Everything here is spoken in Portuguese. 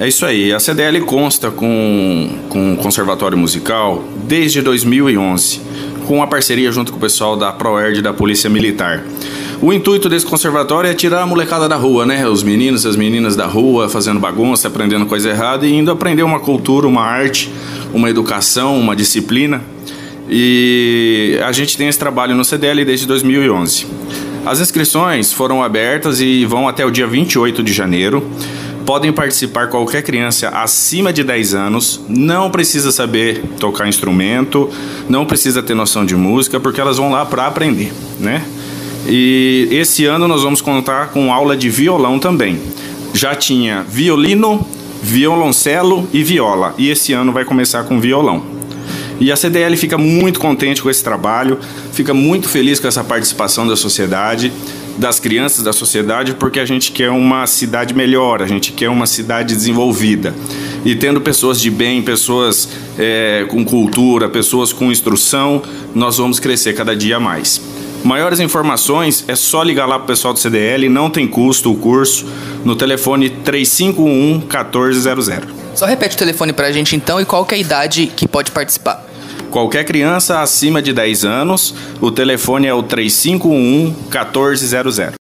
É isso aí. A CDL consta com, com o Conservatório Musical desde 2011, com uma parceria junto com o pessoal da ProERD da Polícia Militar. O intuito desse conservatório é tirar a molecada da rua, né? Os meninos as meninas da rua fazendo bagunça, aprendendo coisa errada e indo aprender uma cultura, uma arte, uma educação, uma disciplina. E a gente tem esse trabalho no CDL desde 2011. As inscrições foram abertas e vão até o dia 28 de janeiro. Podem participar qualquer criança acima de 10 anos, não precisa saber tocar instrumento, não precisa ter noção de música, porque elas vão lá para aprender, né? E esse ano nós vamos contar com aula de violão também. Já tinha violino, violoncelo e viola, e esse ano vai começar com violão. E a CDL fica muito contente com esse trabalho, fica muito feliz com essa participação da sociedade, das crianças da sociedade, porque a gente quer uma cidade melhor, a gente quer uma cidade desenvolvida. E tendo pessoas de bem, pessoas é, com cultura, pessoas com instrução, nós vamos crescer cada dia mais. Maiores informações é só ligar lá pro pessoal do CDL, não tem custo o curso, no telefone 3511 1400. Só repete o telefone pra gente então e qual que é a idade que pode participar. Qualquer criança acima de 10 anos, o telefone é o 3511 1400.